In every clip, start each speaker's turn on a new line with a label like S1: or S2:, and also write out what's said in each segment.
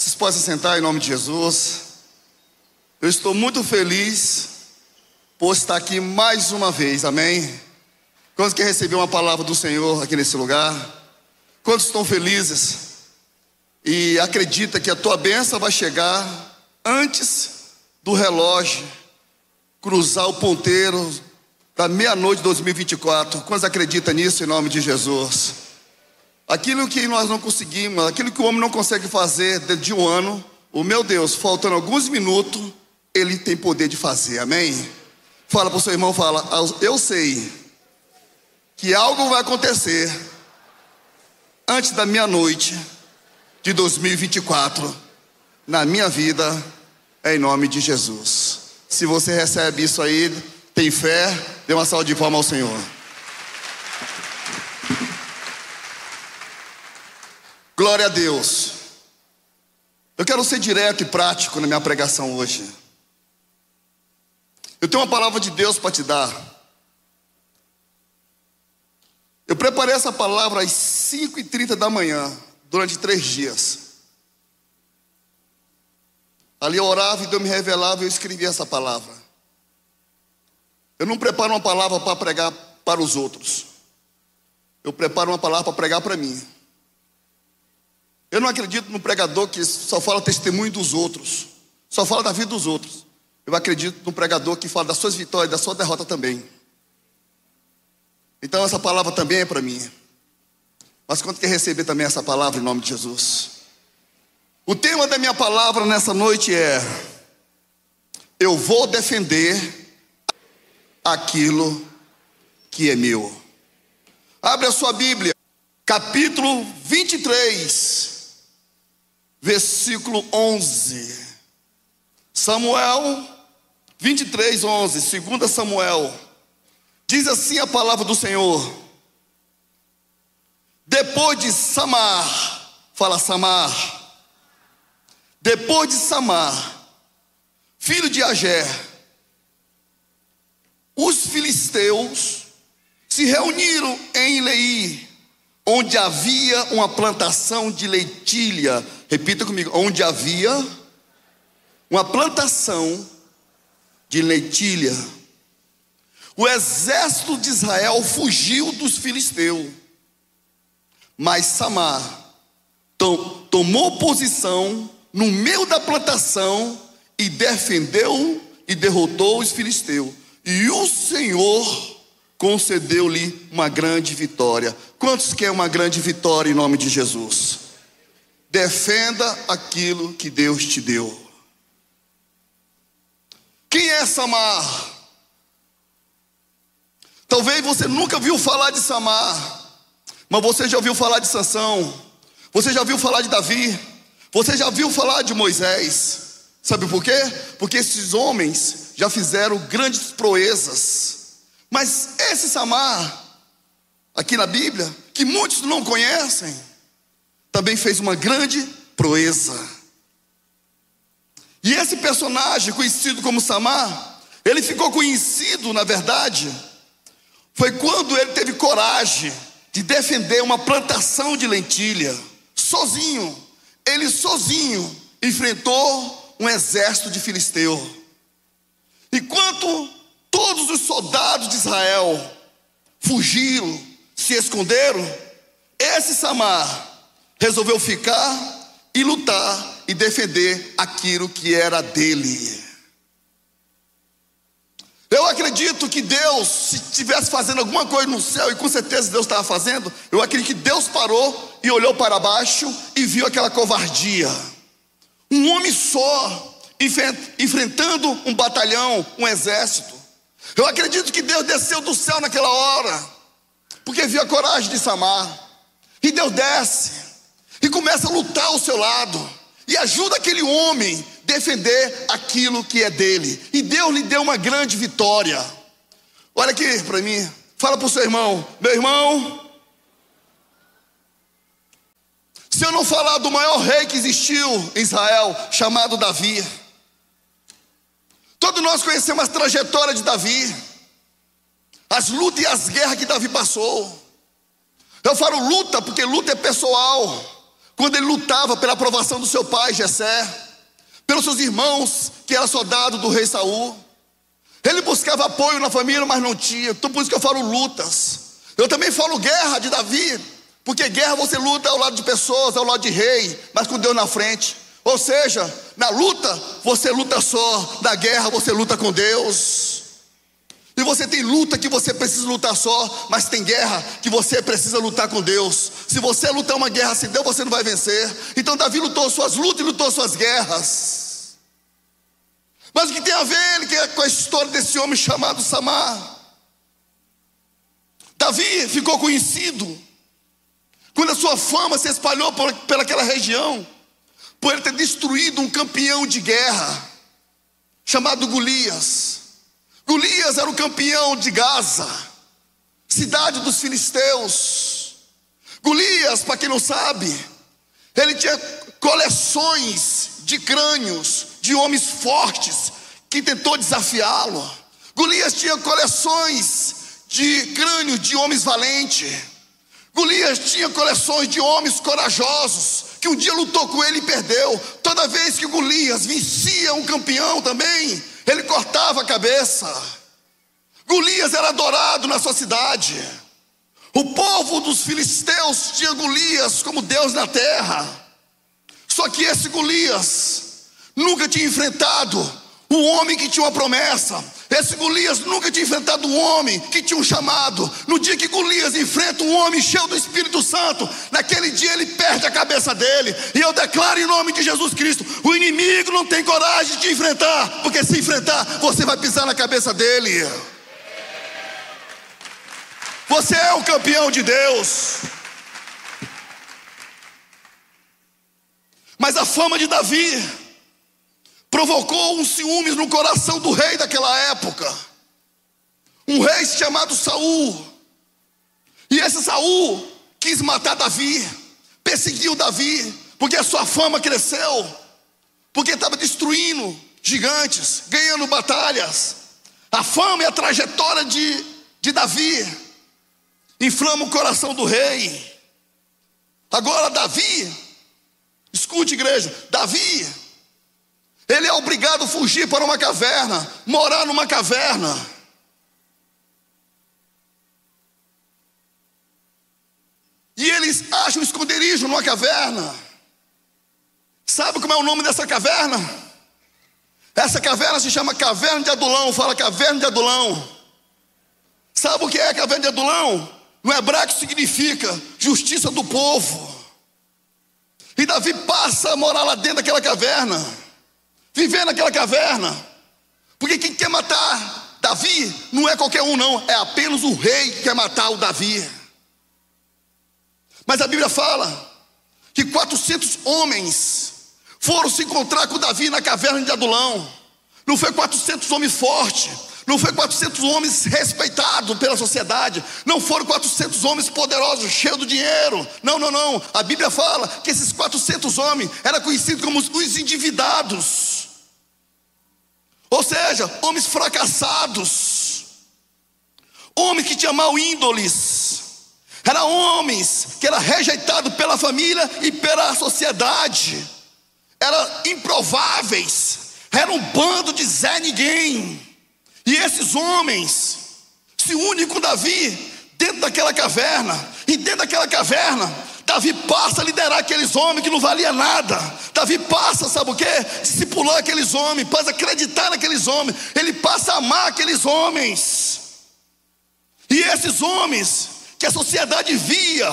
S1: Vocês se sentar em nome de Jesus. Eu estou muito feliz por estar aqui mais uma vez, amém? Quantos que receber uma palavra do Senhor aqui nesse lugar? Quantos estão felizes? E acredita que a tua bênção vai chegar antes do relógio cruzar o ponteiro da meia-noite de 2024. Quantos acreditam nisso em nome de Jesus? Aquilo que nós não conseguimos, aquilo que o homem não consegue fazer dentro de um ano, o meu Deus, faltando alguns minutos, ele tem poder de fazer, amém? Fala para o seu irmão, fala, eu sei que algo vai acontecer antes da meia-noite de 2024 na minha vida, em nome de Jesus. Se você recebe isso aí, tem fé, dê uma salva de palmas ao Senhor. Glória a Deus. Eu quero ser direto e prático na minha pregação hoje. Eu tenho uma palavra de Deus para te dar. Eu preparei essa palavra às 5h30 da manhã, durante três dias. Ali eu orava e Deus me revelava e eu escrevia essa palavra. Eu não preparo uma palavra para pregar para os outros. Eu preparo uma palavra para pregar para mim. Eu não acredito no pregador que só fala testemunho dos outros, só fala da vida dos outros. Eu acredito no pregador que fala das suas vitórias da sua derrota também. Então essa palavra também é para mim. Mas quanto quer receber também essa palavra em nome de Jesus? O tema da minha palavra nessa noite é: Eu vou defender aquilo que é meu. Abre a sua Bíblia, capítulo 23, versículo 11. Samuel 23, 11, 2 Samuel. Diz assim a palavra do Senhor. Depois de Samar, fala Samar. Depois de Samar, filho de Agé, os filisteus se reuniram em Leí, onde havia uma plantação de leitilha. Repita comigo: onde havia uma plantação de leitilha. O exército de Israel fugiu dos filisteus, mas Samar to tomou posição no meio da plantação e defendeu e derrotou os filisteus. E o Senhor concedeu-lhe uma grande vitória. Quantos querem uma grande vitória em nome de Jesus? Defenda aquilo que Deus te deu. Quem é Samar? Talvez você nunca viu falar de Samar, mas você já ouviu falar de Sansão, você já ouviu falar de Davi, você já ouviu falar de Moisés. Sabe por quê? Porque esses homens já fizeram grandes proezas. Mas esse Samar, aqui na Bíblia, que muitos não conhecem, também fez uma grande proeza. E esse personagem, conhecido como Samar, ele ficou conhecido, na verdade, foi quando ele teve coragem de defender uma plantação de lentilha, sozinho. Ele sozinho enfrentou um exército de filisteu. Enquanto todos os soldados de Israel fugiram, se esconderam, esse Samar resolveu ficar e lutar e defender aquilo que era dele. Eu acredito que Deus, se estivesse fazendo alguma coisa no céu, e com certeza Deus estava fazendo, eu acredito que Deus parou e olhou para baixo e viu aquela covardia. Um homem só, enfrentando um batalhão, um exército. Eu acredito que Deus desceu do céu naquela hora, porque viu a coragem de Samar. E Deus desce e começa a lutar ao seu lado e ajuda aquele homem defender aquilo que é dele. E Deus lhe deu uma grande vitória. Olha aqui para mim, fala para o seu irmão, meu irmão. Se eu não falar do maior rei que existiu em Israel, chamado Davi, todos nós conhecemos a trajetória de Davi, as lutas e as guerras que Davi passou. Eu falo luta porque luta é pessoal. Quando ele lutava pela aprovação do seu pai, Jessé, pelos seus irmãos, que era soldado do rei Saul. Ele buscava apoio na família, mas não tinha. Então por isso que eu falo lutas. Eu também falo guerra de Davi, porque guerra você luta ao lado de pessoas, ao lado de rei, mas com Deus na frente. Ou seja, na luta você luta só, na guerra você luta com Deus. E você tem luta que você precisa lutar só, mas tem guerra que você precisa lutar com Deus. Se você lutar uma guerra sem Deus, você não vai vencer. Então Davi lutou suas lutas e lutou suas guerras. Mas o que tem a ver é com a história desse homem chamado Samar? Davi ficou conhecido quando a sua fama se espalhou por, pelaquela região, por ele ter destruído um campeão de guerra chamado Golias. Golias era o campeão de Gaza, cidade dos filisteus. Golias, para quem não sabe, ele tinha coleções de crânios de homens fortes que tentou desafiá-lo. Golias tinha coleções de crânios de homens valentes. Golias tinha coleções de homens corajosos que um dia lutou com ele e perdeu. Toda vez que Golias vencia um campeão também, ele cortava a cabeça. Golias era adorado na sua cidade. O povo dos filisteus tinha Golias como Deus na terra. Só que esse Golias nunca tinha enfrentado o homem que tinha uma promessa. Esse Golias nunca tinha enfrentado um homem que tinha um chamado. No dia que Golias enfrenta um homem cheio do Espírito Santo, naquele dia ele perde a cabeça dele. E eu declaro em nome de Jesus Cristo: o inimigo não tem coragem de enfrentar, porque se enfrentar, você vai pisar na cabeça dele. Você é o campeão de Deus. Mas a fama de Davi provocou um ciúmes no coração do rei daquela época. Um rei chamado Saul. E esse Saul quis matar Davi, perseguiu Davi, porque a sua fama cresceu, porque estava destruindo gigantes, ganhando batalhas. A fama e a trajetória de, de Davi inflama o coração do rei. Agora, Davi, escute, igreja, Davi ele é obrigado a fugir para uma caverna, morar numa caverna. E eles acham esconderijo numa caverna. Sabe como é o nome dessa caverna? Essa caverna se chama Caverna de Adulão. Fala Caverna de Adulão. Sabe o que é a Caverna de Adulão? No hebraico significa justiça do povo. E Davi passa a morar lá dentro daquela caverna viver naquela caverna. Porque quem quer matar Davi não é qualquer um, não, é apenas o rei que quer matar o Davi. Mas a Bíblia fala que 400 homens foram se encontrar com Davi na caverna de Adulão. Não foi 400 homens fortes, não foi 400 homens respeitados pela sociedade, não foram 400 homens poderosos, cheios de dinheiro. Não, não, não. A Bíblia fala que esses 400 homens eram conhecidos como os endividados. Ou seja, homens fracassados, homens que tinham mal índoles, eram homens que eram rejeitados pela família e pela sociedade, eram improváveis, era um bando de Zé Ninguém. E esses homens se unem com Davi dentro daquela caverna, e dentro daquela caverna Davi passa a liderar aqueles homens que não valia nada. Davi passa, sabe o que? Discipular aqueles homens, passa a acreditar naqueles homens. Ele passa a amar aqueles homens. E esses homens que a sociedade via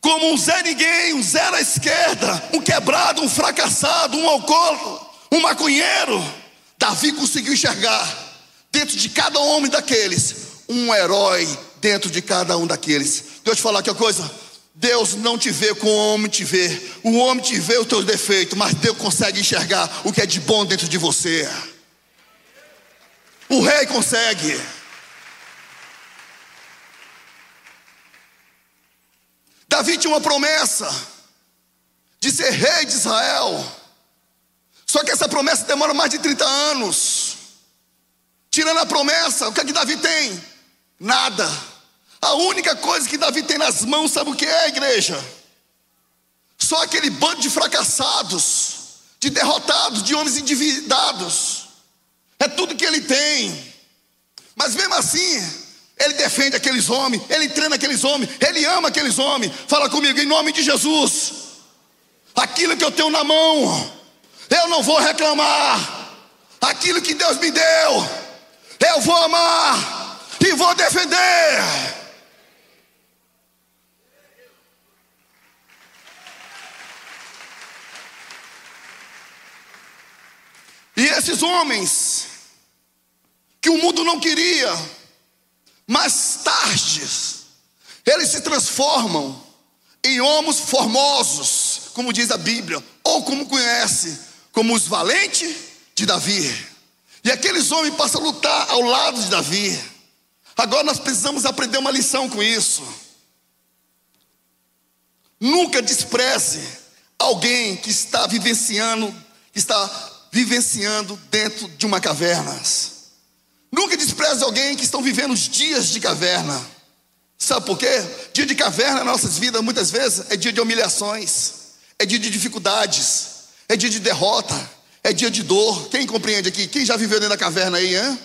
S1: como um Zé Ninguém, um Zé à esquerda, um quebrado, um fracassado, um alcoólatra, um maconheiro, Davi conseguiu enxergar dentro de cada homem daqueles um herói dentro de cada um daqueles. Deixa eu te falar uma coisa. Deus não te vê como o homem te vê. O homem te vê os teus defeitos, mas Deus consegue enxergar o que é de bom dentro de você. O rei consegue. Davi tinha uma promessa de ser rei de Israel. Só que essa promessa demora mais de 30 anos. Tirando a promessa, o que é que Davi tem? Nada. A única coisa que Davi tem nas mãos, sabe o que é, igreja? Só aquele bando de fracassados, de derrotados, de homens endividados. É tudo que ele tem. Mas mesmo assim, ele defende aqueles homens, ele treina aqueles homens, ele ama aqueles homens. Fala comigo, em nome de Jesus. Aquilo que eu tenho na mão, eu não vou reclamar. Aquilo que Deus me deu, eu vou amar e vou defender. E esses homens que o mundo não queria, mais tarde, eles se transformam em homens formosos, como diz a Bíblia, ou como conhece, como os valentes de Davi. E aqueles homens passam a lutar ao lado de Davi. Agora nós precisamos aprender uma lição com isso. Nunca despreze alguém que está vivenciando, que está vivenciando dentro de uma caverna. Nunca despreze alguém que estão vivendo os dias de caverna. Sabe por quê? Dia de caverna nas nossas vidas, muitas vezes, é dia de humilhações, é dia de dificuldades, é dia de derrota, é dia de dor. Quem compreende aqui? Quem já viveu dentro da caverna aí, hein?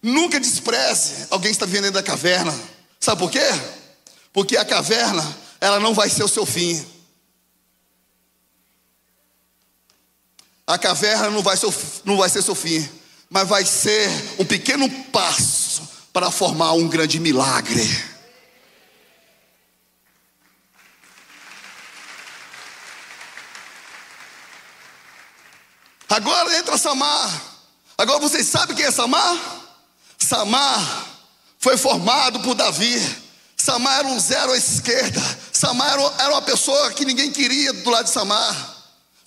S1: Nunca despreze alguém que está vivendo dentro da caverna. Sabe por quê? Porque a caverna, ela não vai ser o seu fim. A caverna não vai, ser, não vai ser seu fim, mas vai ser um pequeno passo para formar um grande milagre. Agora entra Samar. Agora vocês sabem quem é Samar? Samar foi formado por Davi. Samar era um zero à esquerda. Samar era uma pessoa que ninguém queria do lado de Samar.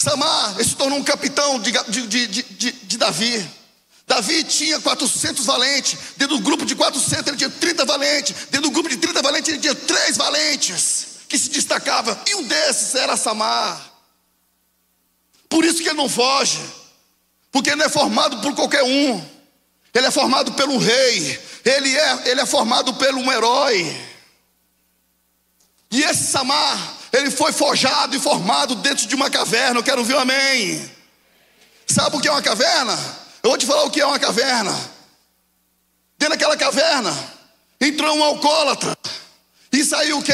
S1: Samar se tornou um capitão de, de, de, de, Davi. Davi tinha 400 valentes. Dentro do grupo de 400 ele tinha 30 valentes. Dentro do grupo de 30 valentes ele tinha três valentes que se destacavam. E um desses era Samar. Por isso que ele não foge. Porque ele não é formado por qualquer um. Ele é formado pelo rei. Ele é, ele é formado pelo um herói. E esse Samar ele foi forjado e formado dentro de uma caverna. Eu quero ver um amém. Sabe o que é uma caverna? Eu vou te falar o que é uma caverna. Dentro daquela caverna entrou um alcoólatra. E saiu o que?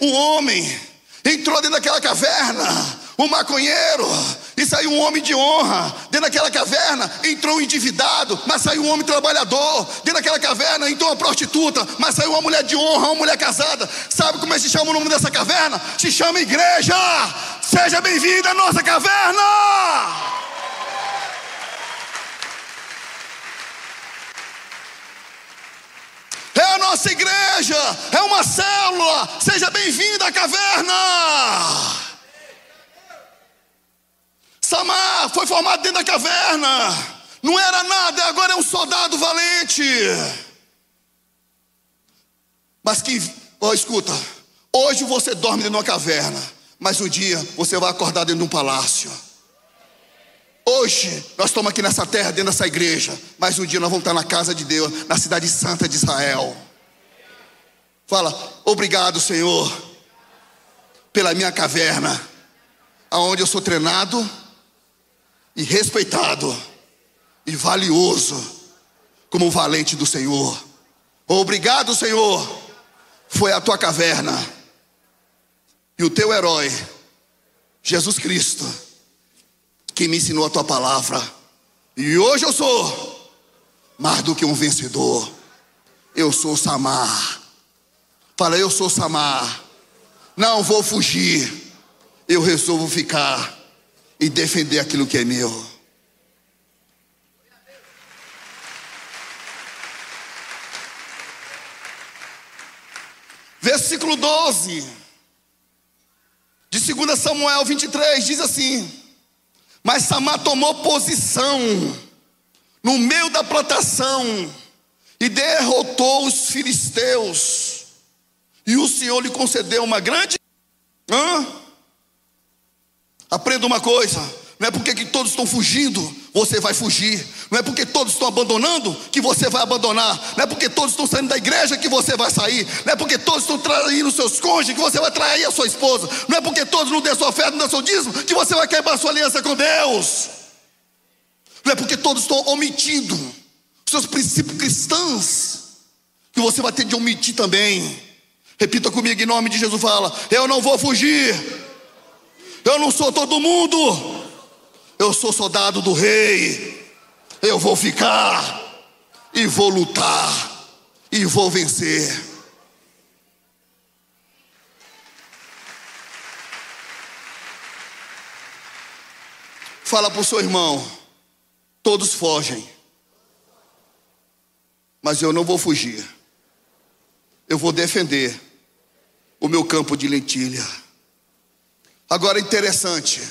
S1: Um homem. Entrou dentro daquela caverna um maconheiro, e saiu um homem de honra. Dentro daquela caverna entrou um endividado, mas saiu um homem trabalhador. Dentro daquela caverna entrou uma prostituta, mas saiu uma mulher de honra, uma mulher casada. Sabe como é que se chama o nome dessa caverna? Se chama igreja. Seja bem-vinda à nossa caverna. É a nossa igreja, é uma célula. Seja bem-vinda à caverna. Samar foi formado dentro da caverna. Não era nada, agora é um soldado valente. Mas que, ó, escuta, hoje você dorme dentro de uma caverna, mas um dia você vai acordar dentro de um palácio. Hoje nós estamos aqui nessa terra, dentro dessa igreja, mas um dia nós vamos estar na casa de Deus, na cidade santa de Israel. Fala, obrigado, Senhor, pela minha caverna, aonde eu sou treinado e respeitado e valioso como um valente do Senhor. Obrigado, Senhor. Foi a tua caverna e o teu herói, Jesus Cristo, que me ensinou a tua palavra. E hoje eu sou mais do que um vencedor. Eu sou Samar. Fala, eu sou Samar. Não vou fugir. Eu resolvo ficar e defender aquilo que é meu. Versículo 12 de 2 Samuel 23 diz assim: Mas Samar tomou posição no meio da plantação e derrotou os filisteus, e o Senhor lhe concedeu uma grande. Hã? Aprenda uma coisa: Não é porque que todos estão fugindo, você vai fugir. Não é porque todos estão abandonando que você vai abandonar. Não é porque todos estão saindo da igreja que você vai sair. Não é porque todos estão traindo seus cônjuges que você vai trair a sua esposa. Não é porque todos não dêem sua oferta, não dêem seu dízimo que você vai quebrar sua aliança com Deus. Não é porque todos estão omitindo seus princípios cristãos que você vai ter de omitir também. Repita comigo em nome de Jesus: fala, eu não vou fugir. Eu não sou todo mundo. Eu sou soldado do rei. Eu vou ficar e vou lutar e vou vencer. Fala para o seu irmão: todos fogem, mas eu não vou fugir. Eu vou defender o meu campo de lentilha. Agora interessante.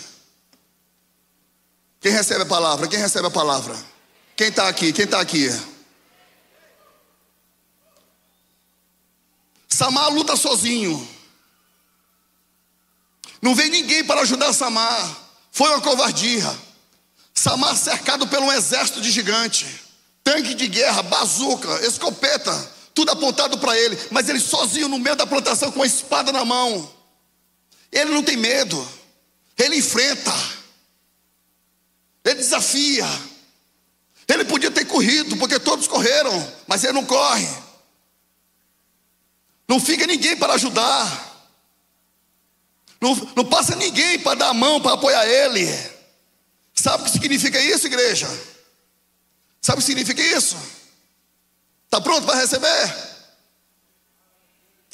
S1: Quem recebe a palavra? Quem recebe a palavra? Quem está aqui? Quem está aqui? Samar luta sozinho. Não vem ninguém para ajudar Samar. Foi uma covardia. Samar cercado por um exército de gigante. Tanque de guerra, bazuca, escopeta, tudo apontado para ele. Mas ele sozinho no meio da plantação com a espada na mão. Ele não tem medo. Ele enfrenta. Ele desafia. Ele podia ter corrido, porque todos correram, mas ele não corre. Não fica ninguém para ajudar. Não, não passa ninguém para dar a mão, para apoiar ele. Sabe o que significa isso, igreja? Sabe o que significa isso? Está pronto para receber?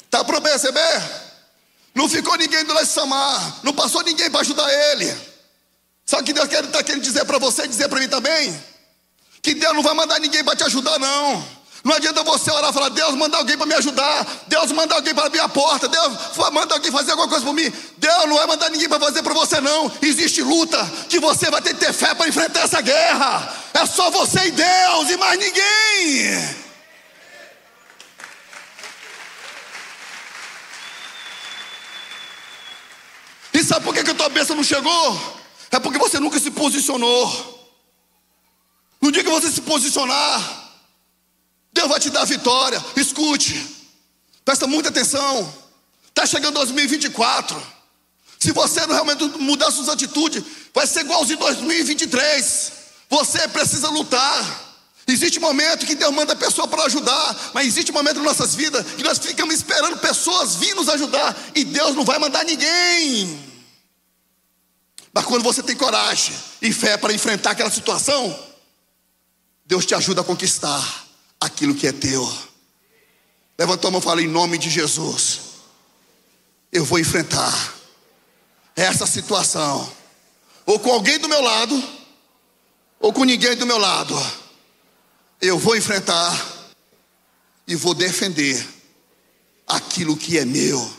S1: Está pronto para receber? Não ficou ninguém do lado de Samar, não passou ninguém para ajudar ele. Sabe o que Deus está querendo dizer para você e dizer para mim também? Que Deus não vai mandar ninguém para te ajudar, não. Não adianta você orar e falar, Deus manda alguém para me ajudar, Deus manda alguém para abrir a porta, Deus manda alguém fazer alguma coisa por mim. Deus não vai mandar ninguém para fazer para você, não. Existe luta que você vai ter que ter fé para enfrentar essa guerra. É só você e Deus e mais ninguém. Sabe por que, a tua bênção não chegou? É porque você nunca se posicionou. No dia que você se posicionar, Deus vai te dar vitória. Escute, presta muita atenção. Está chegando 2024. Se você não realmente mudar suas atitudes, vai ser igualzinho 2023. Você precisa lutar. Existe momento que Deus manda a pessoa para ajudar, mas existe momento em nossas vidas que nós ficamos esperando pessoas vir nos ajudar e Deus não vai mandar ninguém. Mas quando você tem coragem e fé para enfrentar aquela situação, Deus te ajuda a conquistar aquilo que é teu. Levanta a mão e fala em nome de Jesus. Eu vou enfrentar essa situação. Ou com alguém do meu lado, ou com ninguém do meu lado. Eu vou enfrentar e vou defender aquilo que é meu.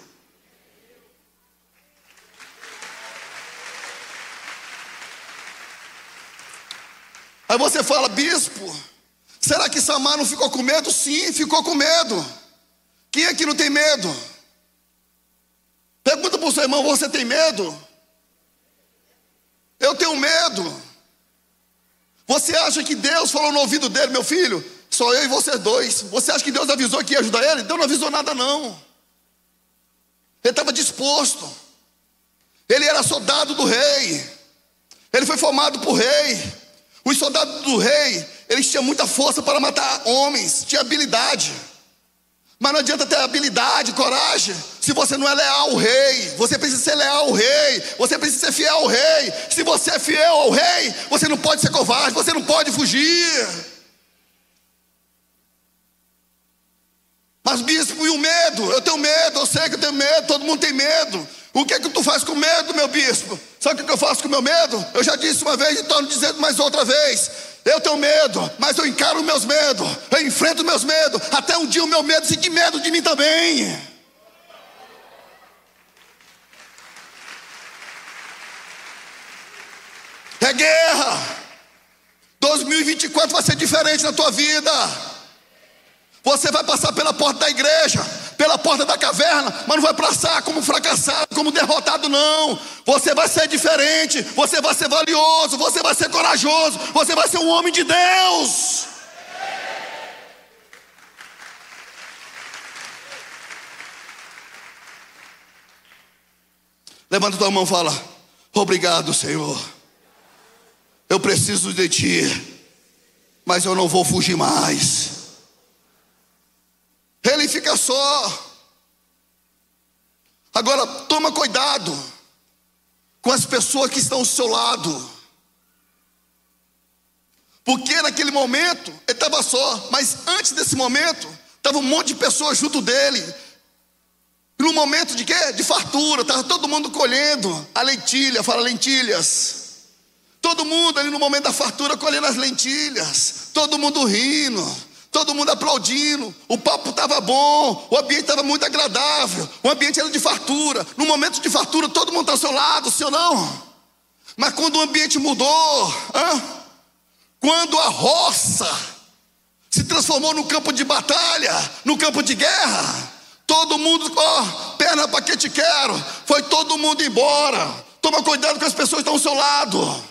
S1: Aí você fala, bispo, será que Samar não ficou com medo? Sim, ficou com medo. Quem aqui não tem medo? Pergunta para o seu irmão: você tem medo? Eu tenho medo. Você acha que Deus falou no ouvido dele, meu filho? Só eu e você dois. Você acha que Deus avisou que ia ajudar ele? Deus não avisou nada, não. Ele estava disposto. Ele era soldado do rei. Ele foi formado por rei. Os soldados do rei, eles tinham muita força para matar homens, tinha habilidade. Mas não adianta ter habilidade, coragem, se você não é leal ao rei. Você precisa ser leal ao rei, você precisa ser fiel ao rei. Se você é fiel ao rei, você não pode ser covarde, você não pode fugir. Mas bispo, e o medo? Eu tenho medo, eu sei que eu tenho medo, todo mundo tem medo. O que é que tu faz com medo, meu bispo? Sabe o que eu faço com meu medo? Eu já disse uma vez e estou dizendo mais outra vez. Eu tenho medo, mas eu encaro meus medos, eu enfrento meus medos, até um dia o meu medo sentir medo de mim também. É guerra. 2024 vai ser diferente na tua vida. Você vai passar pela porta da igreja, pela porta da caverna, mas não vai passar como fracassado, como derrotado, não. Você vai ser diferente, você vai ser valioso, você vai ser corajoso, você vai ser um homem de Deus. Levanta tua mão e fala: Obrigado, Senhor. Eu preciso de ti, mas eu não vou fugir mais. Ele fica só. Agora, toma cuidado com as pessoas que estão ao seu lado. Porque naquele momento ele estava só, mas antes desse momento, estava um monte de pessoas junto dele. No momento de quê? De fartura, estava todo mundo colhendo a lentilha, fala lentilhas. Todo mundo ali no momento da fartura colhendo as lentilhas, todo mundo rindo, todo mundo aplaudindo. O papo estava bom, o ambiente estava muito agradável, o ambiente era de fartura. No momento de fartura, todo mundo está ao seu lado, ou não? Mas quando o ambiente mudou, quando a roça se transformou no campo de batalha, no campo de guerra, Todo mundo, ó, oh, perna para que te quero. Foi todo mundo embora. Toma cuidado com as pessoas que estão ao seu lado.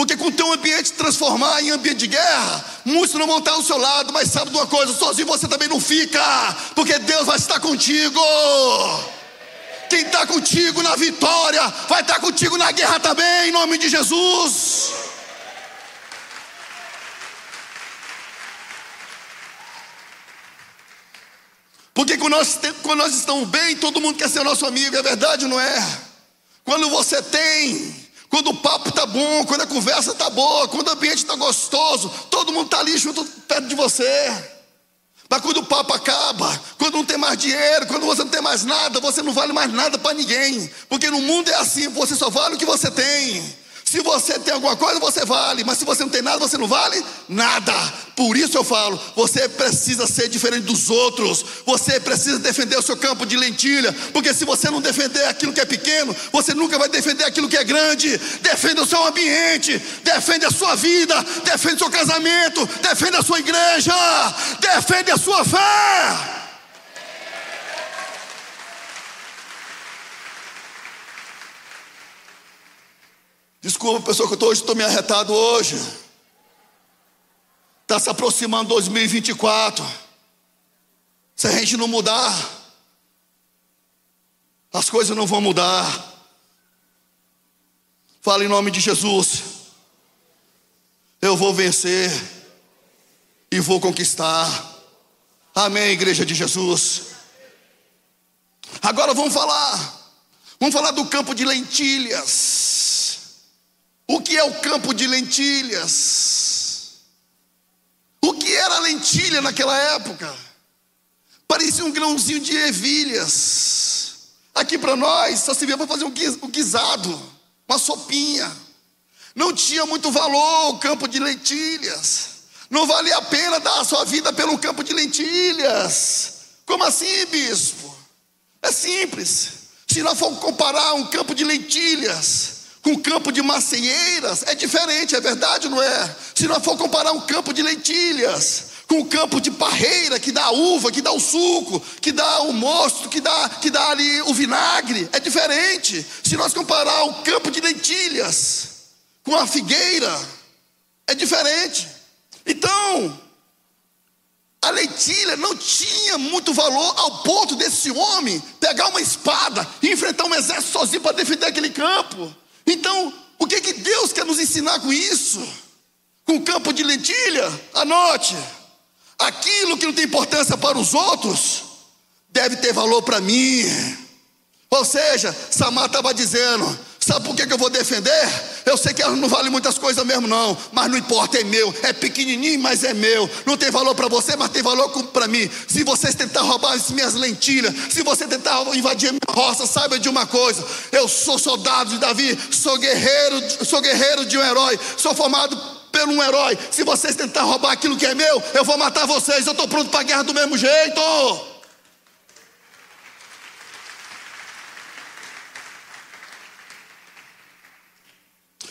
S1: Porque com o teu ambiente transformar em ambiente de guerra, muitos não vão estar ao seu lado, mas sabe de uma coisa, sozinho você também não fica, porque Deus vai estar contigo. Quem está contigo na vitória, vai estar contigo na guerra também, em nome de Jesus. Porque quando nós, quando nós estamos bem, todo mundo quer ser nosso amigo, é verdade ou não é? Quando você tem, quando o papo está bom, quando a conversa está boa, quando o ambiente está gostoso, todo mundo está ali junto perto de você. Mas quando o papo acaba, quando não tem mais dinheiro, quando você não tem mais nada, você não vale mais nada para ninguém. Porque no mundo é assim, você só vale o que você tem. Se você tem alguma coisa, você vale, mas se você não tem nada, você não vale nada. Por isso eu falo, você precisa ser diferente dos outros. Você precisa defender o seu campo de lentilha, porque se você não defender aquilo que é pequeno, você nunca vai defender aquilo que é grande. Defenda o seu ambiente, defende a sua vida, defende o seu casamento, defende a sua igreja, defende a sua fé. Desculpa, pessoal, que eu tô, hoje estou me arretado hoje. Está se aproximando 2024. Se a gente não mudar, as coisas não vão mudar. Fala em nome de Jesus. Eu vou vencer e vou conquistar. Amém, igreja de Jesus. Agora vamos falar. Vamos falar do campo de lentilhas. O que é o campo de lentilhas? O que era lentilha naquela época? Parecia um grãozinho de ervilhas. Aqui para nós só se via para fazer um guisado, uma sopinha. Não tinha muito valor o campo de lentilhas. Não valia a pena dar a sua vida pelo campo de lentilhas. Como assim, bispo? É simples. Se nós for comparar um campo de lentilhas com campo de macieiras, é diferente, é verdade não é? Se nós for comparar um campo de lentilhas com o campo de parreira, que dá a uva, que dá o suco, que dá o mosto, que dá, que dá ali o vinagre, é diferente. Se nós comparar o campo de lentilhas com a figueira, é diferente. Então, a lentilha não tinha muito valor ao ponto desse homem pegar uma espada e enfrentar um exército sozinho para defender aquele campo. Então, o que, que Deus quer nos ensinar com isso? Com o campo de lentilha? Anote: aquilo que não tem importância para os outros, deve ter valor para mim. Ou seja, Samar estava dizendo: Sabe por que, que eu vou defender? Eu sei que ela não vale muitas coisas mesmo, não, mas não importa, é meu, é pequenininho, mas é meu. Não tem valor para você, mas tem valor para mim. Se vocês tentar roubar as minhas lentilhas, se você tentar invadir a minha roça, saiba de uma coisa: eu sou soldado de Davi, sou guerreiro, sou guerreiro de um herói, sou formado pelo um herói. Se vocês tentar roubar aquilo que é meu, eu vou matar vocês. Eu estou pronto para a guerra do mesmo jeito.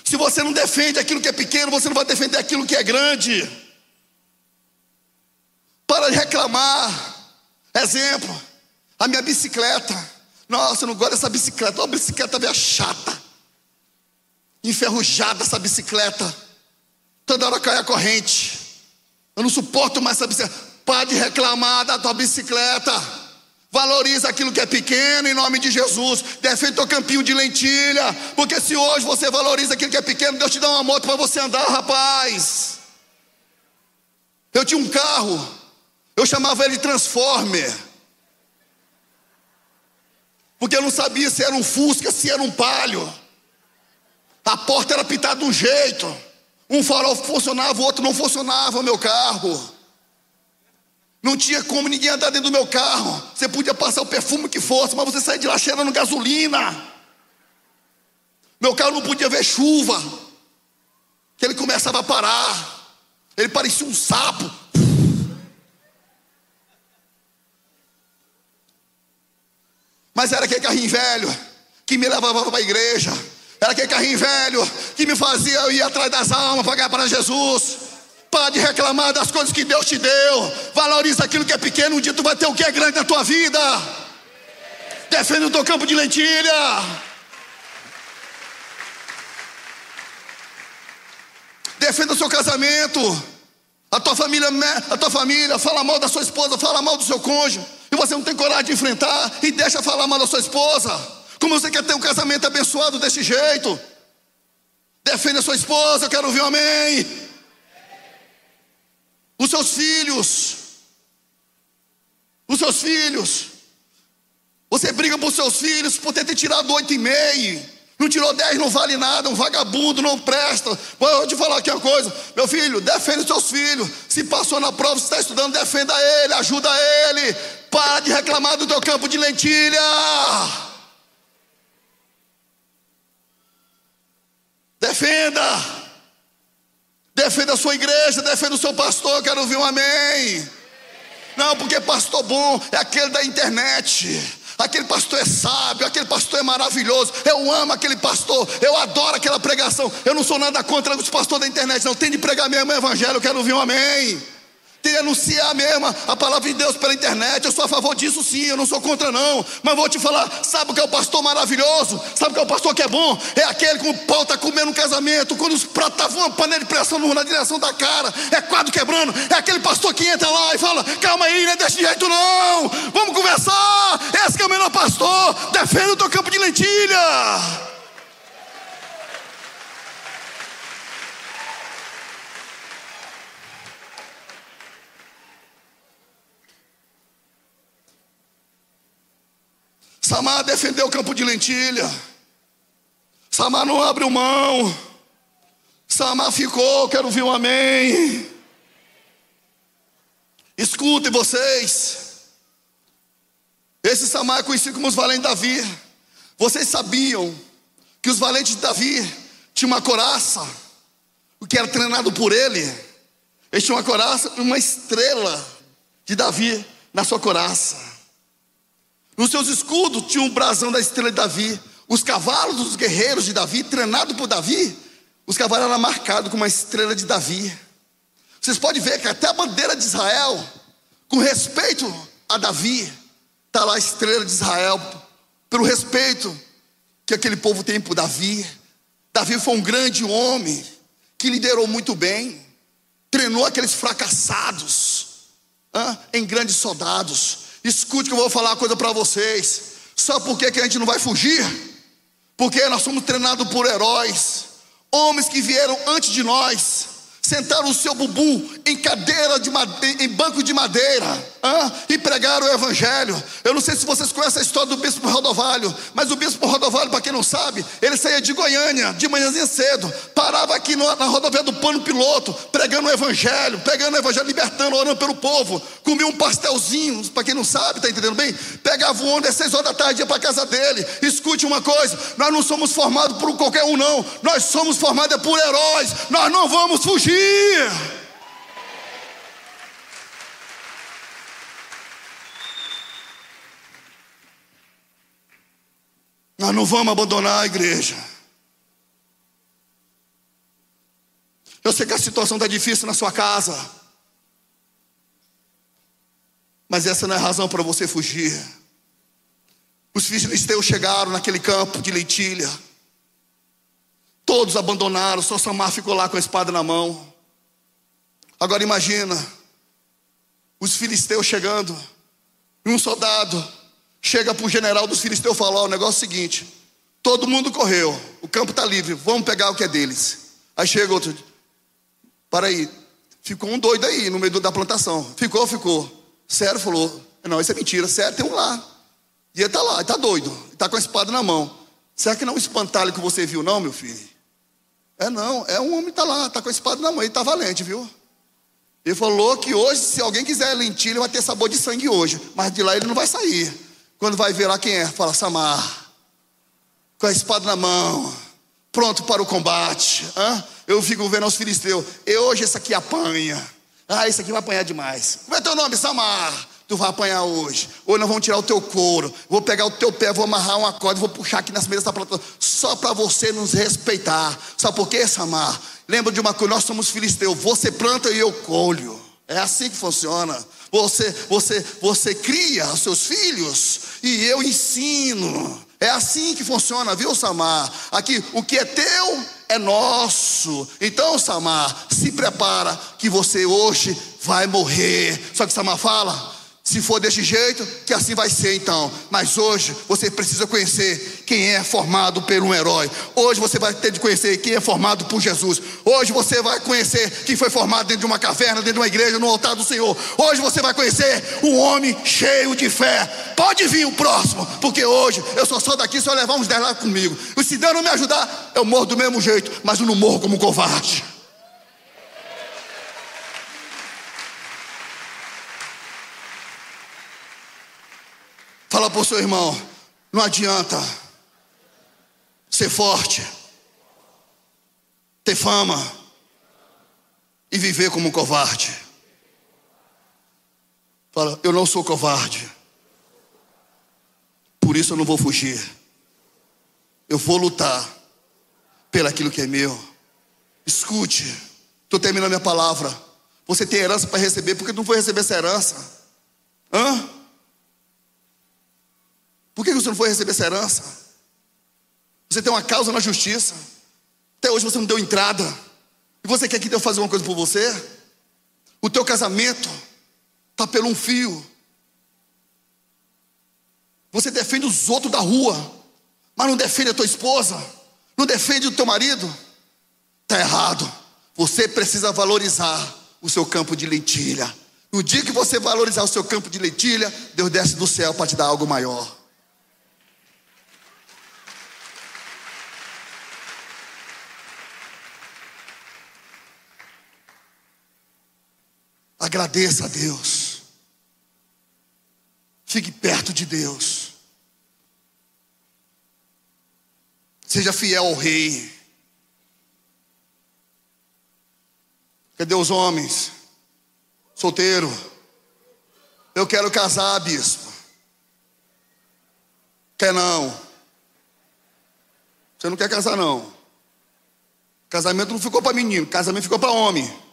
S1: Se você não defende aquilo que é pequeno, você não vai defender aquilo que é grande. Para de reclamar. Exemplo, a minha bicicleta. Nossa, eu não gosto dessa bicicleta. Uma bicicleta velha chata. Enferrujada essa bicicleta. Toda hora cai a corrente. Eu não suporto mais essa bicicleta. Para de reclamar da tua bicicleta. Valoriza aquilo que é pequeno em nome de Jesus. Defende teu campinho de lentilha. Porque se hoje você valoriza aquilo que é pequeno, Deus te dá uma moto para você andar, rapaz. Eu tinha um carro, eu chamava ele Transformer. Porque eu não sabia se era um Fusca, se era um Palio. A porta era pitada de um jeito. Um farol funcionava, o outro não funcionava, o meu carro. Não tinha como ninguém andar dentro do meu carro. Você podia passar o perfume que fosse, mas você saía de lá cheirando gasolina. Meu carro não podia ver chuva. Que ele começava a parar. Ele parecia um sapo. Mas era aquele carrinho velho que me levava para a igreja. Era aquele carrinho velho que me fazia eu ir atrás das almas para ganhar para Jesus. Pare de reclamar das coisas que Deus te deu. Valoriza aquilo que é pequeno. Um dia tu vai ter o que é grande na tua vida. Defenda o teu campo de lentilha. Defenda o seu casamento. A tua família, a tua família fala mal da sua esposa, fala mal do seu cônjuge, e você não tem coragem de enfrentar e deixa falar mal da sua esposa. Como você quer ter um casamento abençoado desse jeito? Defenda a sua esposa, eu quero ouvir um amém. Os seus filhos, os seus filhos, você briga por seus filhos por ter tirado oito e meio. Não tirou 10, não vale nada, um vagabundo, não presta. Vou te falar aqui uma coisa, meu filho, defende os seus filhos. Se passou na prova, se está estudando, defenda ele, ajuda ele. Para de reclamar do teu campo de lentilha. Defenda. Defenda a sua igreja, defenda o seu pastor, quero ouvir um amém. Não, porque pastor bom é aquele da internet aquele pastor é sábio, aquele pastor é maravilhoso, eu amo aquele pastor, eu adoro aquela pregação. Eu não sou nada contra os pastores da internet, não. Tem de pregar mesmo o evangelho, eu quero ouvir um amém. De anunciar mesmo a palavra de Deus pela internet. Eu sou a favor disso sim, eu não sou contra não. Mas vou te falar, sabe o que é o pastor maravilhoso? Sabe o que é o pastor que é bom? É aquele que o pau está comendo no casamento, quando os pratos estavam uma panela de pressão na direção da cara, é quadro quebrando. É aquele pastor que entra lá e fala: calma aí, não é desse jeito não. Vamos conversar. Esse é o melhor pastor. Defenda o teu campo de lentilha. Samar defendeu o campo de lentilha. Samar não abriu mão. Samar ficou, quero ouvir um amém. Escutem vocês. Esse Samar é conhecido como os valentes de Davi. Vocês sabiam que os valentes de Davi tinham uma coraça, o que era treinado por ele. Eles tinham uma coraça, uma estrela de Davi na sua coraça. Nos seus escudos tinha um brasão da estrela de Davi. Os cavalos dos guerreiros de Davi, treinados por Davi, os cavalos eram marcados com uma estrela de Davi. Vocês podem ver que até a bandeira de Israel, com respeito a Davi, está lá a estrela de Israel, pelo respeito que aquele povo tem por Davi. Davi foi um grande homem que liderou muito bem, treinou aqueles fracassados hein, em grandes soldados. Escute que eu vou falar uma coisa para vocês. Sabe por que, que a gente não vai fugir? Porque nós somos treinados por heróis, homens que vieram antes de nós, sentaram o seu bubu em cadeira de madeira, em banco de madeira ah, e pregaram o evangelho. Eu não sei se vocês conhecem a história do bispo Rodovalho, mas o bispo Rodovalho, para quem não sabe, ele saía de Goiânia de manhãzinha cedo, parava aqui no, na rodovia do Pano Piloto, pregando o evangelho, pregando o evangelho, libertando, orando pelo povo, comia um pastelzinho, para quem não sabe, tá entendendo bem? Pegava o ônibus às seis horas da tarde, ia para casa dele. Escute uma coisa: nós não somos formados por qualquer um, não, nós somos formados por heróis, nós não vamos fugir. Nós não vamos abandonar a igreja. Eu sei que a situação está difícil na sua casa. Mas essa não é razão para você fugir. Os filisteus chegaram naquele campo de lentilha. Todos abandonaram, só Samar ficou lá com a espada na mão. Agora imagina, os filisteus chegando, e um soldado chega para o general dos filisteus e fala: o negócio é o seguinte, todo mundo correu, o campo está livre, vamos pegar o que é deles. Aí chega outro, para aí, ficou um doido aí no meio da plantação. Ficou, ficou. Sério, falou, não, isso é mentira, sério, tem um lá. E ele está lá, está doido, está com a espada na mão. Será que não é um espantalho que você viu, não, meu filho? É não, é um homem que está lá, está com a espada na mão, ele está valente, viu? Ele falou que hoje, se alguém quiser lentilha, vai ter sabor de sangue hoje. Mas de lá ele não vai sair. Quando vai ver lá quem é, fala Samar. Com a espada na mão. Pronto para o combate. Hã? Eu fico vendo os filisteus. E hoje esse aqui apanha. Ah, esse aqui vai apanhar demais. Como é teu nome? Samar tu vai apanhar hoje. Hoje nós vamos tirar o teu couro. Vou pegar o teu pé, vou amarrar uma corda, vou puxar aqui nas meias dessa planta, só para você nos respeitar. Sabe por quê, Samar? Lembra de uma coisa, nós somos filisteus. Você planta e eu colho. É assim que funciona. Você, você, você cria os seus filhos e eu ensino. É assim que funciona, viu, Samar? Aqui, o que é teu é nosso. Então, Samar, se prepara que você hoje vai morrer. Só que Samar fala: se for desse jeito, que assim vai ser então. Mas hoje você precisa conhecer quem é formado por um herói. Hoje você vai ter de conhecer quem é formado por Jesus. Hoje você vai conhecer quem foi formado dentro de uma caverna, dentro de uma igreja, no altar do Senhor. Hoje você vai conhecer um homem cheio de fé. Pode vir o próximo, porque hoje eu só sou daqui se eu levar uns 10 lá comigo. E se Deus não me ajudar, eu morro do mesmo jeito, mas eu não morro como covarde. Fala para o seu irmão: não adianta ser forte, ter fama e viver como um covarde. Fala, eu não sou covarde, por isso eu não vou fugir. Eu vou lutar pelaquilo que é meu. Escute, estou terminando minha palavra. Você tem herança para receber, por que não foi receber essa herança? Hã? Por que você não foi receber essa herança? Você tem uma causa na justiça. Até hoje você não deu entrada. E você quer que Deus faça uma coisa por você? O teu casamento está pelo um fio. Você defende os outros da rua, mas não defende a tua esposa, não defende o teu marido. Está errado. Você precisa valorizar o seu campo de lentilha. No dia que você valorizar o seu campo de lentilha, Deus desce do céu para te dar algo maior. Agradeça a Deus. Fique perto de Deus. Seja fiel ao Rei. Cadê os homens? Solteiro. Eu quero casar, bispo. Quer não? Você não quer casar, não. Casamento não ficou para menino, casamento ficou para homem.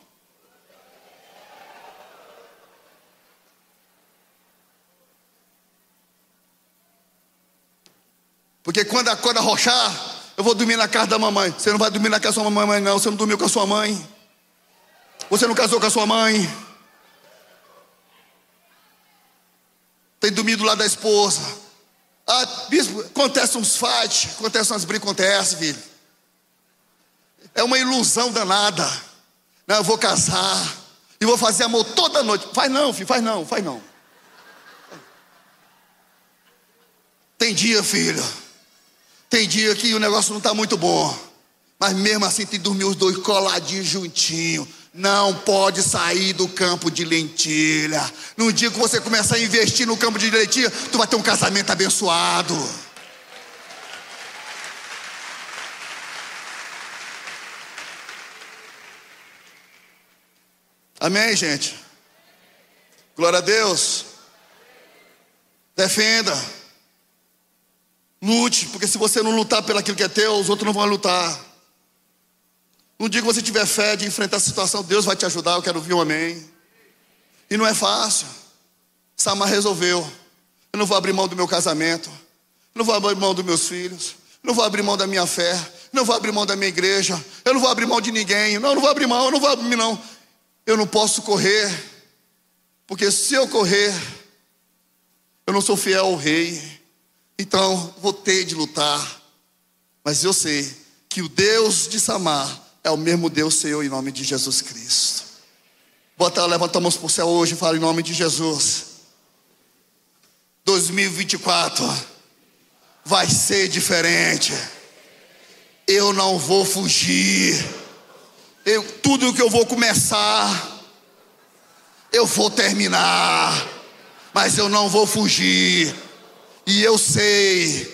S1: Porque quando a corda rochar, eu vou dormir na casa da mamãe. Você não vai dormir na casa da sua mamãe, não. Você não dormiu com a sua mãe. Você não casou com a sua mãe. Tem dormido lá da esposa. Ah, bispo, acontece uns fights, acontece umas brigas, acontece, filho. É uma ilusão danada. Não, eu vou casar e vou fazer amor toda noite. Faz não, filho, faz não, faz não. Tem dia, filho tem dia que o negócio não está muito bom. Mas mesmo assim tem que dormir os dois coladinhos juntinho. Não pode sair do campo de lentilha. No dia que você começar a investir no campo de lentilha, tu vai ter um casamento abençoado. Amém, gente? Glória a Deus. Defenda. Lute, porque se você não lutar pelo aquilo que é teu, os outros não vão lutar. No dia que você tiver fé de enfrentar a situação, Deus vai te ajudar. Eu quero ouvir um amém. E não é fácil. Samar resolveu. Eu não vou abrir mão do meu casamento. Não vou abrir mão dos meus filhos. Não vou abrir mão da minha fé. Não vou abrir mão da minha igreja. Eu não vou abrir mão de ninguém. Não, não vou abrir mão. Eu não vou abrir mão. Eu não posso correr. Porque se eu correr, eu não sou fiel ao rei. Então vou ter de lutar. Mas eu sei que o Deus de Samar é o mesmo Deus Senhor em nome de Jesus Cristo. Bota, levanta a mão para o céu hoje e fala em nome de Jesus. 2024 vai ser diferente. Eu não vou fugir. Eu, tudo que eu vou começar, eu vou terminar. Mas eu não vou fugir. E eu sei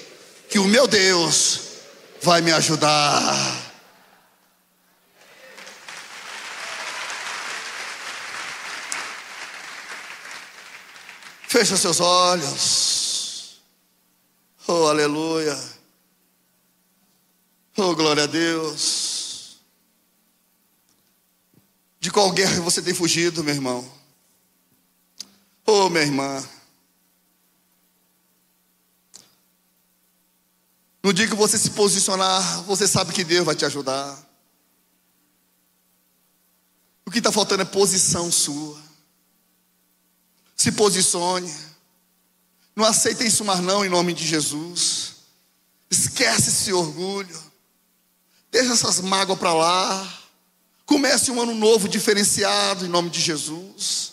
S1: que o meu Deus vai me ajudar. Fecha seus olhos. Oh, aleluia. Oh, glória a Deus. De qual guerra você tem fugido, meu irmão? Oh, minha irmã. No dia que você se posicionar, você sabe que Deus vai te ajudar. O que está faltando é posição sua. Se posicione. Não aceite isso mais não em nome de Jesus. Esquece esse orgulho. Deixa essas mágoas para lá. Comece um ano novo diferenciado em nome de Jesus.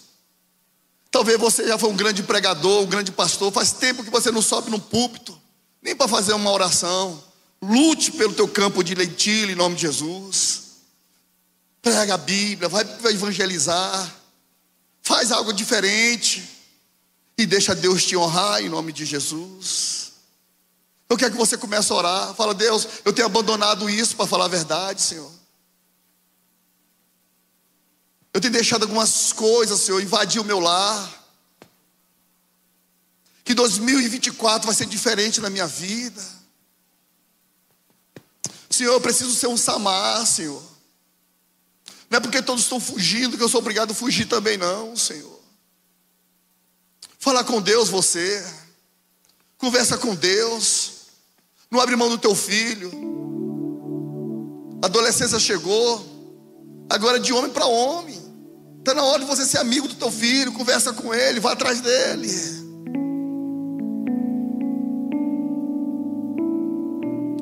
S1: Talvez você já foi um grande pregador, um grande pastor. Faz tempo que você não sobe no púlpito, nem para fazer uma oração. Lute pelo teu campo de leitilho em nome de Jesus. Prega a Bíblia, vai evangelizar. Faz algo diferente e deixa Deus te honrar em nome de Jesus. Eu quero que você comece a orar. Fala, Deus, eu tenho abandonado isso para falar a verdade, Senhor. Eu tenho deixado algumas coisas, Senhor, invadir o meu lar. Que 2024 vai ser diferente na minha vida. Senhor, eu preciso ser um Samar, Senhor. Não é porque todos estão fugindo que eu sou obrigado a fugir também, não, Senhor. Fala com Deus você. Conversa com Deus. Não abre mão do teu filho. A adolescência chegou. Agora é de homem para homem. Está na hora de você ser amigo do teu filho. Conversa com ele, vá atrás dele.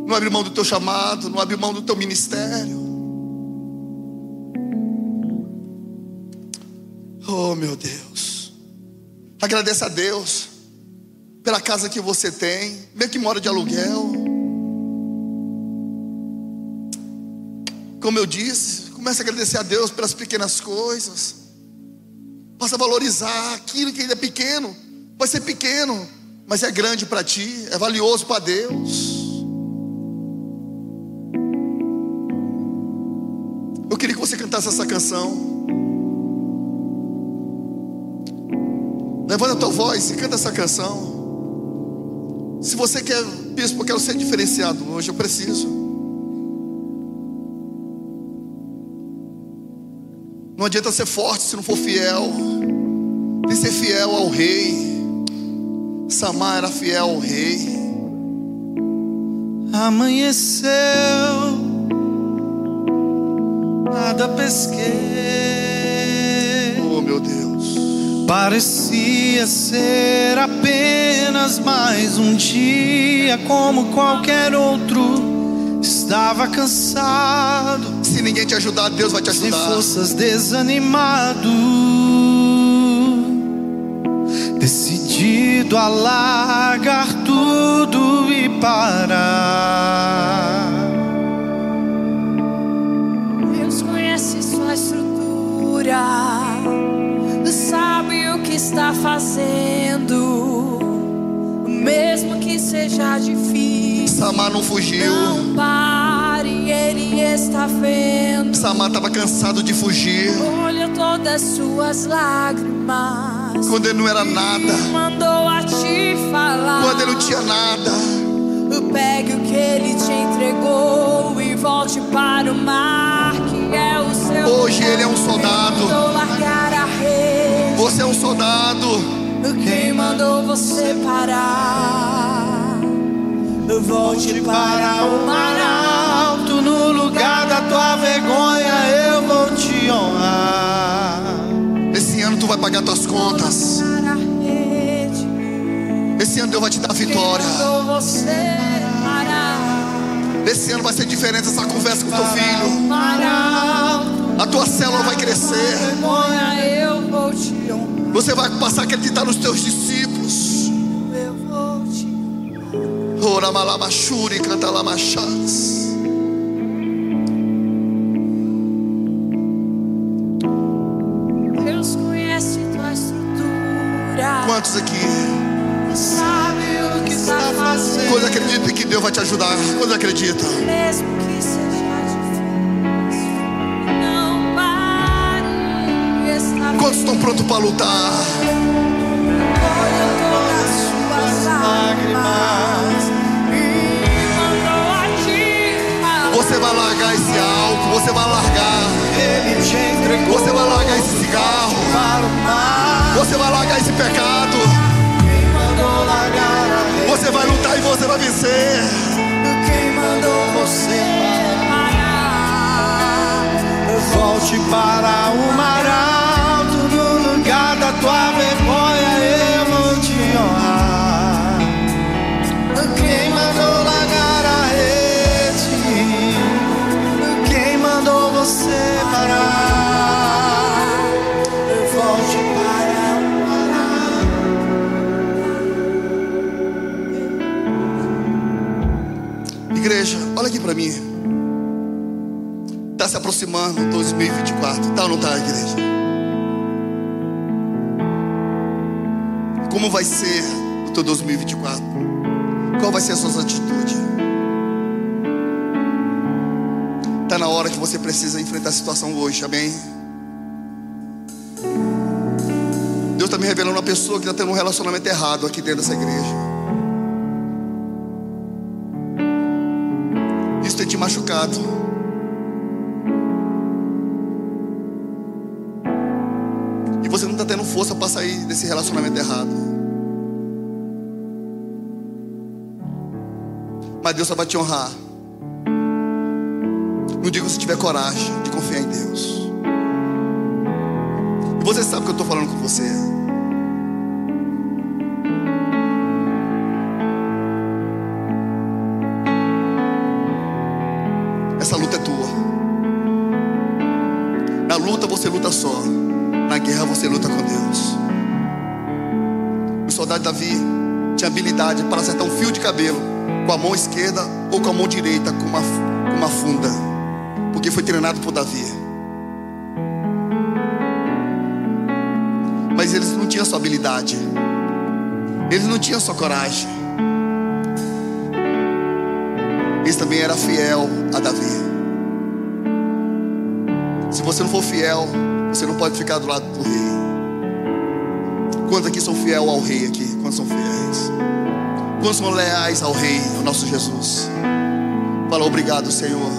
S1: Não abre mão do teu chamado, não abre mão do teu ministério. Oh, meu Deus. Agradeça a Deus pela casa que você tem, mesmo que mora de aluguel. Como eu disse, comece a agradecer a Deus pelas pequenas coisas. Passa a valorizar aquilo que ainda é pequeno. Vai ser pequeno, mas é grande para ti, é valioso para Deus. Cantasse essa canção. Levanta a tua voz e canta essa canção. Se você quer, bispo, eu quero ser diferenciado hoje, eu preciso. Não adianta ser forte se não for fiel. Tem que ser fiel ao rei. Samar era fiel ao rei.
S2: Amanheceu, nada pesquei.
S1: Oh, meu Deus.
S2: Parecia ser apenas mais um dia como qualquer outro. Estava cansado,
S1: Se ninguém te ajudar, Deus vai te
S2: sem
S1: ajudar.
S2: forças, desanimado. Decidido a largar tudo e parar.
S3: Estrutura, sabe o que está fazendo, mesmo que seja difícil.
S1: Samar não fugiu.
S3: Não pare, Ele está vendo.
S1: Samar estava cansado de fugir.
S3: Olha todas as suas lágrimas.
S1: Quando ele não era nada.
S3: Mandou a te falar.
S1: Quando ele não tinha nada.
S3: Pegue o que ele te entregou e volte para o mar.
S1: Hoje ele é um soldado. Você é um soldado.
S3: Quem mandou você parar? Volte para o mar alto.
S2: No lugar da tua vergonha eu vou te honrar.
S1: Esse ano tu vai pagar tuas contas. Esse ano Deus vai te dar vitória. Esse ano vai ser diferente essa conversa com teu filho. A tua célula vai crescer. Você vai passar a acreditar nos teus discípulos.
S3: Eu vou te
S1: Ora malamachuri, canta lamachás.
S3: Deus conhece tua estrutura.
S1: Quantos aqui?
S3: Fazendo.
S1: Quantos acreditam que Deus vai te ajudar? Quantos acreditam?
S3: Mesmo que seja difícil. Não pare.
S1: Quantos estão prontos para lutar? Você vai largar esse álcool, você vai largar, você vai largar esse cigarro, você vai largar esse pecado, você vai lutar e você vai vencer.
S2: Quem mandou você
S3: Parar.
S2: Volte para o
S1: aproximando 2024, tá ou não tá, igreja? Como vai ser o teu 2024? Qual vai ser as suas atitudes? Tá na hora que você precisa enfrentar a situação hoje, amém? Deus está me revelando uma pessoa que está tendo um relacionamento errado aqui dentro dessa igreja. Isso tem te machucado. Você não está tendo força para sair desse relacionamento errado. Mas Deus só vai te honrar. Não digo se tiver coragem de confiar em Deus. E você sabe que eu estou falando com você. Essa luta é tua. Na luta você luta só. Soldado Davi tinha habilidade para acertar um fio de cabelo com a mão esquerda ou com a mão direita com uma, com uma funda. Porque foi treinado por Davi. Mas eles não tinham sua habilidade. Eles não tinham sua coragem. Eles também era fiel a Davi. Se você não for fiel, você não pode ficar do lado do rei. Quantos aqui são fiel ao rei aqui? Quantos são fiéis? Quantos são leais ao rei, ao nosso Jesus? Fala obrigado, Senhor,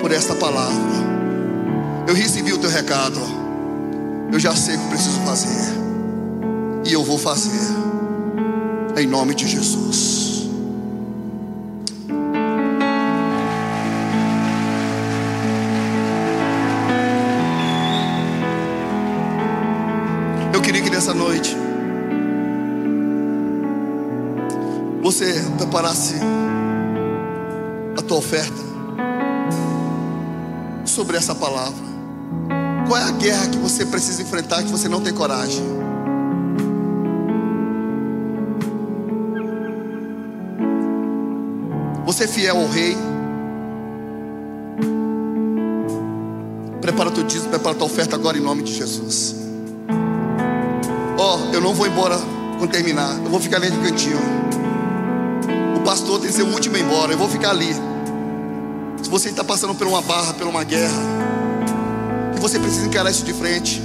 S1: por esta palavra. Eu recebi o teu recado. Eu já sei o que preciso fazer. E eu vou fazer. Em nome de Jesus. Nessa noite você preparasse a tua oferta sobre essa palavra. Qual é a guerra que você precisa enfrentar que você não tem coragem? Você é fiel ao rei? Prepara teu dízimo, prepara tua oferta agora em nome de Jesus. Eu não vou embora quando terminar. Eu vou ficar ali de cantinho. O pastor tem que ser o último a ir embora. Eu vou ficar ali. Se você está passando por uma barra, por uma guerra, que você precisa encarar isso de frente.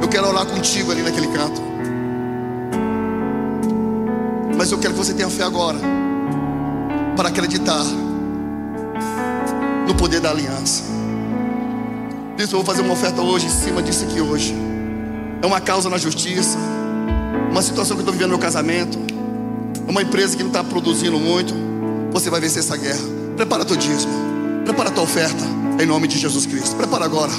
S1: Eu quero orar contigo ali naquele canto. Mas eu quero que você tenha fé agora para acreditar no poder da aliança. Isso eu vou fazer uma oferta hoje em cima disso aqui hoje. É uma causa na justiça. uma situação que eu estou vivendo no meu casamento, uma empresa que não está produzindo muito, você vai vencer essa guerra. Prepara teu dízimo, prepara tua oferta, em nome de Jesus Cristo. Prepara agora.